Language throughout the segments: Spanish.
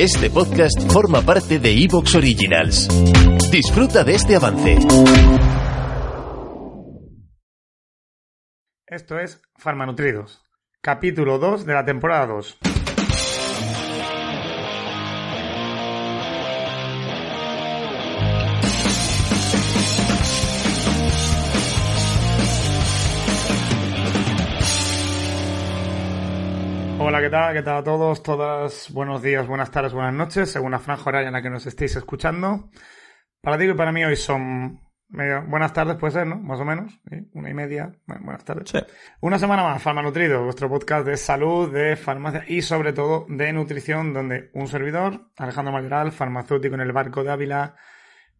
Este podcast forma parte de Evox Originals. Disfruta de este avance. Esto es Farmanutridos, capítulo 2 de la temporada 2. Hola, ¿qué tal? ¿Qué tal a todos? Todas, buenos días, buenas tardes, buenas noches, según la franja horaria en la que nos estéis escuchando. Para ti y para mí hoy son medio- buenas tardes, puede ser, ¿no? Más o menos, ¿sí? una y media. Bueno, buenas tardes. Sí. Una semana más, Farmanutrido, vuestro podcast de salud, de farmacia y sobre todo de nutrición, donde un servidor, Alejandro Mayoral, farmacéutico en el barco de Ávila,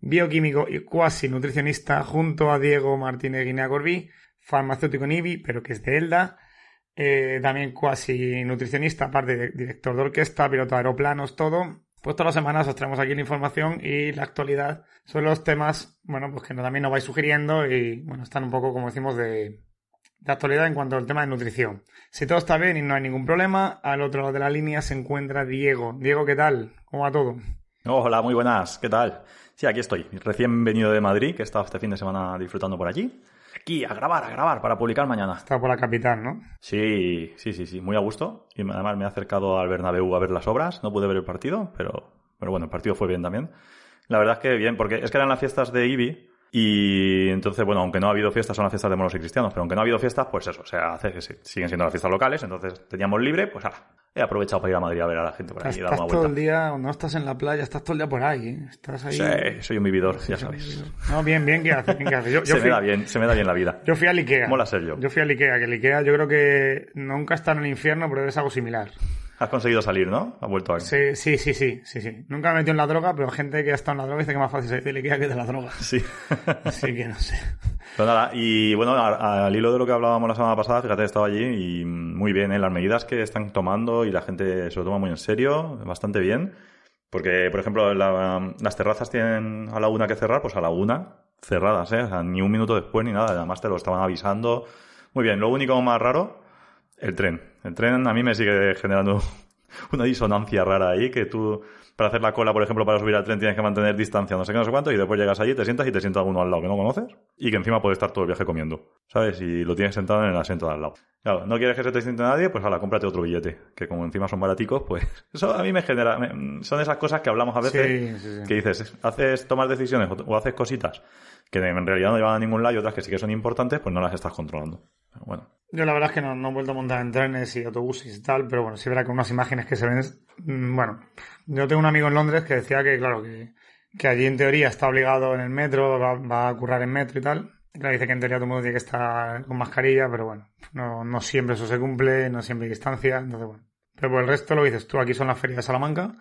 bioquímico y cuasi nutricionista, junto a Diego Martínez Guinea Corbí, farmacéutico en IBI, pero que es de ELDA, eh, también cuasi nutricionista, aparte de director de orquesta, piloto de aeroplanos, todo. Pues todas las semanas os traemos aquí la información y la actualidad sobre los temas, bueno, pues que también nos vais sugiriendo y, bueno, están un poco, como decimos, de, de actualidad en cuanto al tema de nutrición. Si todo está bien y no hay ningún problema, al otro lado de la línea se encuentra Diego. Diego, ¿qué tal? ¿Cómo va todo? Hola, muy buenas, ¿qué tal? Sí, aquí estoy, recién venido de Madrid, que he estado este fin de semana disfrutando por allí. Aquí, a grabar, a grabar, para publicar mañana. Está por la capital, ¿no? Sí, sí, sí, sí, muy a gusto. Y además me he acercado al Bernabéu a ver las obras. No pude ver el partido, pero, pero bueno, el partido fue bien también. La verdad es que bien, porque es que eran las fiestas de IBI y entonces, bueno, aunque no ha habido fiestas, son las fiestas de moros y cristianos, pero aunque no ha habido fiestas, pues eso, o sea, hace que se- siguen siendo las fiestas locales, entonces teníamos libre, pues ahora, he aprovechado para ir a Madrid a ver a la gente por allí y dar Estás una todo vuelta. el día, no estás en la playa, estás todo el día por ahí, ¿eh? Estás ahí. Sí, soy un vividor, ya sabéis. No, bien, bien, ¿qué haces? Bien, ¿qué haces? Yo, yo Se me da bien, se me da bien la vida. yo fui al Ikea. Mola ser yo. Yo fui al Ikea, que el Ikea yo creo que nunca está en el infierno, pero es algo similar. Has conseguido salir, ¿no? Ha vuelto aquí. Sí, sí, sí, sí, sí, sí. Nunca me he metido en la droga, pero gente que ha estado en la droga dice que más fácil salir del Ikea que de la droga. Sí. Así que no sé. Pero nada, y bueno, a- al hilo de lo que hablábamos la semana pasada, fíjate, he estado allí y muy bien, ¿eh? Las medidas que están tomando y la gente se lo toma muy en serio, bastante bien. Porque, por ejemplo, la- las terrazas tienen a la una que cerrar, pues a la una cerradas, ¿eh? O sea, ni un minuto después ni nada, además te lo estaban avisando. Muy bien, lo único más raro, el tren. El tren a mí me sigue generando una disonancia rara ahí, que tú, para hacer la cola, por ejemplo, para subir al tren tienes que mantener distancia, no sé qué, no sé cuánto, y después llegas allí, te sientas y te sienta uno al lado que no conoces, y que encima puede estar todo el viaje comiendo, ¿sabes? Y lo tienes sentado en el asiento de al lado. Claro, no quieres que se te siente nadie, pues ahora, cómprate otro billete, que como encima son baraticos, pues eso a mí me genera, me- son esas cosas que hablamos a veces, Sí, sí, sí. que dices, haces, tomas decisiones o, o haces cositas que en realidad no llevan a ningún lado y otras que sí que son importantes, pues no las estás controlando. Bueno. Yo la verdad es que no, no he vuelto a montar en trenes y autobuses y tal, pero bueno, sí verá con unas imágenes que se ven. mm, Bueno, yo tengo un amigo en Londres que decía que, claro, que, que allí en teoría está obligado en el metro, va, a currar en metro y tal. Claro, dice que en teoría todo el mundo tiene que estar con mascarilla, pero bueno, no, siempre eso se cumple, no siempre hay distancia, entonces bueno. Pero por el resto lo dices tú, aquí son las ferias de Salamanca.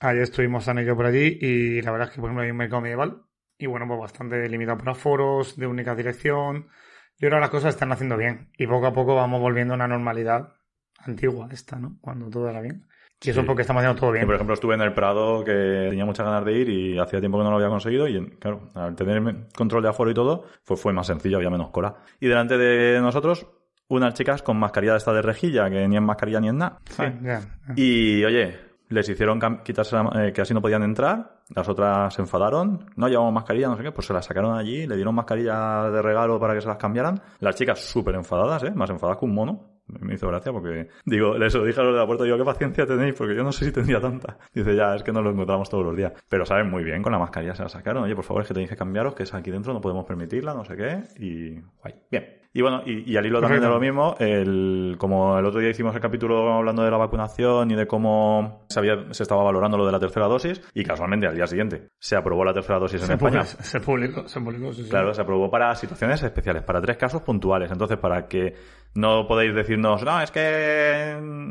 Ayer estuvimos Ana y por allí y la verdad es que, por ejemplo, hay un mercado medieval y bueno, pues bastante limitado por aforos, de única dirección. Yo creo que las cosas están haciendo bien y poco a poco vamos volviendo a una normalidad antigua esta, ¿no? Cuando todo era bien. Y eso Sí. es porque estamos haciendo todo Yo, bien. por ejemplo, estuve en el Prado que tenía muchas ganas de ir y hacía tiempo que no lo había conseguido y, claro, al tener control de aforo y todo, pues fue más sencillo, había menos cola. Y delante de nosotros, unas chicas con mascarilla de esta de rejilla, que ni en mascarilla ni en nada. Sí, ¿sabes? ya. Y, oye, les hicieron quitarse la- eh, que así no podían entrar, las otras se enfadaron, no llevamos mascarilla, no sé qué, pues se las sacaron allí, le dieron mascarilla de regalo para que se las cambiaran. Las chicas súper enfadadas, ¿eh? Más enfadadas que un mono. Me hizo gracia porque, digo, les lo dije a los de la puerta, digo, ¿qué paciencia tenéis? Porque yo no sé si tendría tanta. Dice, ya, es que no lo encontramos todos los días. Pero saben muy bien, con la mascarilla se la sacaron. Oye, por favor, es que tenéis que cambiaros, que es aquí dentro, no podemos permitirla, no sé qué. Y, guay. Bien. Y bueno, y, y al hilo también de lo mismo, el, como el otro día hicimos el capítulo hablando de la vacunación y de cómo se, había, se estaba valorando lo de la tercera dosis, y casualmente al día siguiente se aprobó la tercera dosis en Se España. publicó, se publicó, se publicó, sí, sí. Claro, se aprobó para situaciones especiales, para tres casos puntuales. Entonces, para que no podéis decirnos, no, es que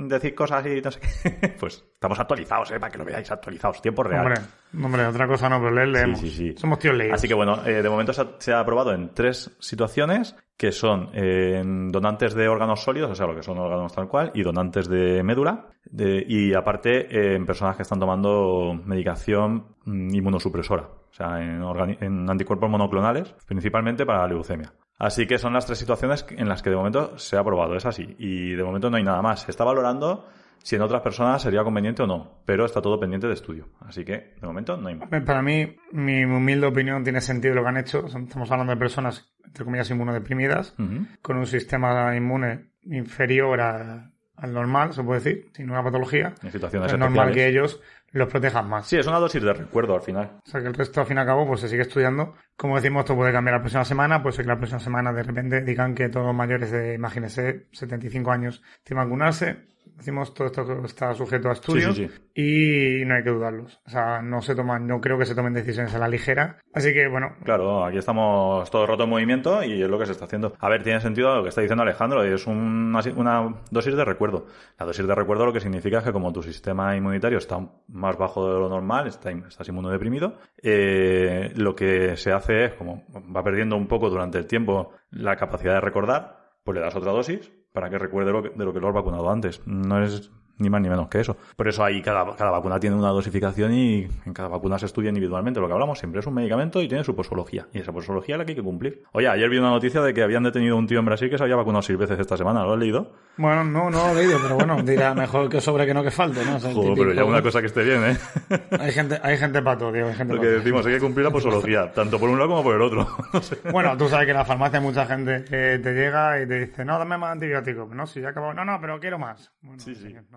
decir cosas y no sé qué. pues estamos actualizados, ¿eh? Para que lo veáis actualizados, tiempo real. Hombre, hombre, otra cosa no, pero leer leemos. Sí, sí, sí. Somos tíos leídos. Así que bueno, eh, de momento se ha, se ha aprobado en tres situaciones que son eh, donantes de órganos sólidos, o sea, lo que son órganos tal cual, y donantes de médula, de- y aparte eh, en personas que están tomando medicación mm, inmunosupresora, o sea, en, en anticuerpos monoclonales, principalmente para la leucemia. Así que son las tres situaciones en las que de momento se ha aprobado, es así, y de momento no hay nada más. Se está valorando si en otras personas sería conveniente o no, pero está todo pendiente de estudio. Así que de momento no hay más. Para mí, mi humilde opinión, tiene sentido lo que han hecho. Estamos hablando de personas, entre comillas, inmunodeprimidas, con un sistema inmune inferior a- al normal, se puede decir, sin una patología. En situaciones Es normal que ellos los protejan más. Sí, es una dosis de recuerdo al final. O sea que el resto, al fin y al cabo, pues se sigue estudiando. Como decimos, esto puede cambiar la próxima semana. Puede ser que la próxima semana de repente digan que todos los mayores de, imagínese, 75 años tienen que vacunarse. Decimos, todo esto está sujeto a estudios Sí, sí, y no hay que dudarlos. O sea, no se toman, no creo que se tomen decisiones a la ligera. Así que, bueno, Claro, aquí estamos todo roto en movimiento y es lo que se está haciendo. A ver, tiene sentido lo que está diciendo Alejandro, es una, una dosis de recuerdo. La dosis de recuerdo lo que significa es que como tu sistema inmunitario está más bajo de lo normal, está, estás inmunodeprimido, eh, lo que se hace es, como va perdiendo un poco durante el tiempo la capacidad de recordar, pues le das otra dosis para que recuerde lo que- de lo que lo has vacunado antes. No es ni más ni menos que eso. Por eso ahí cada, cada vacuna tiene una dosificación y en cada vacuna se estudia individualmente. Lo que hablamos siempre es un medicamento y tiene su posología. Y esa posología es la que hay que cumplir. Oye, ayer vi una noticia de que habían detenido a un tío en Brasil que se había vacunado seis veces esta semana. ¿Lo has leído? bueno, no, no lo he leído, pero bueno, dirá mejor que sobre que no que falte, ¿no? O sea, el Joder, pero ya una cosa que esté bien, ¿eh? Hay gente, hay gente para todo, tío, hay gente Lo que decimos, hay que cumplir la posología, tanto por un lado como por el otro. No sé. Bueno, tú sabes que en la farmacia mucha gente que te llega y te dice, no, dame más antibióticos. No, si ya acabó. No, no, pero quiero más. Bueno, Sí, sí.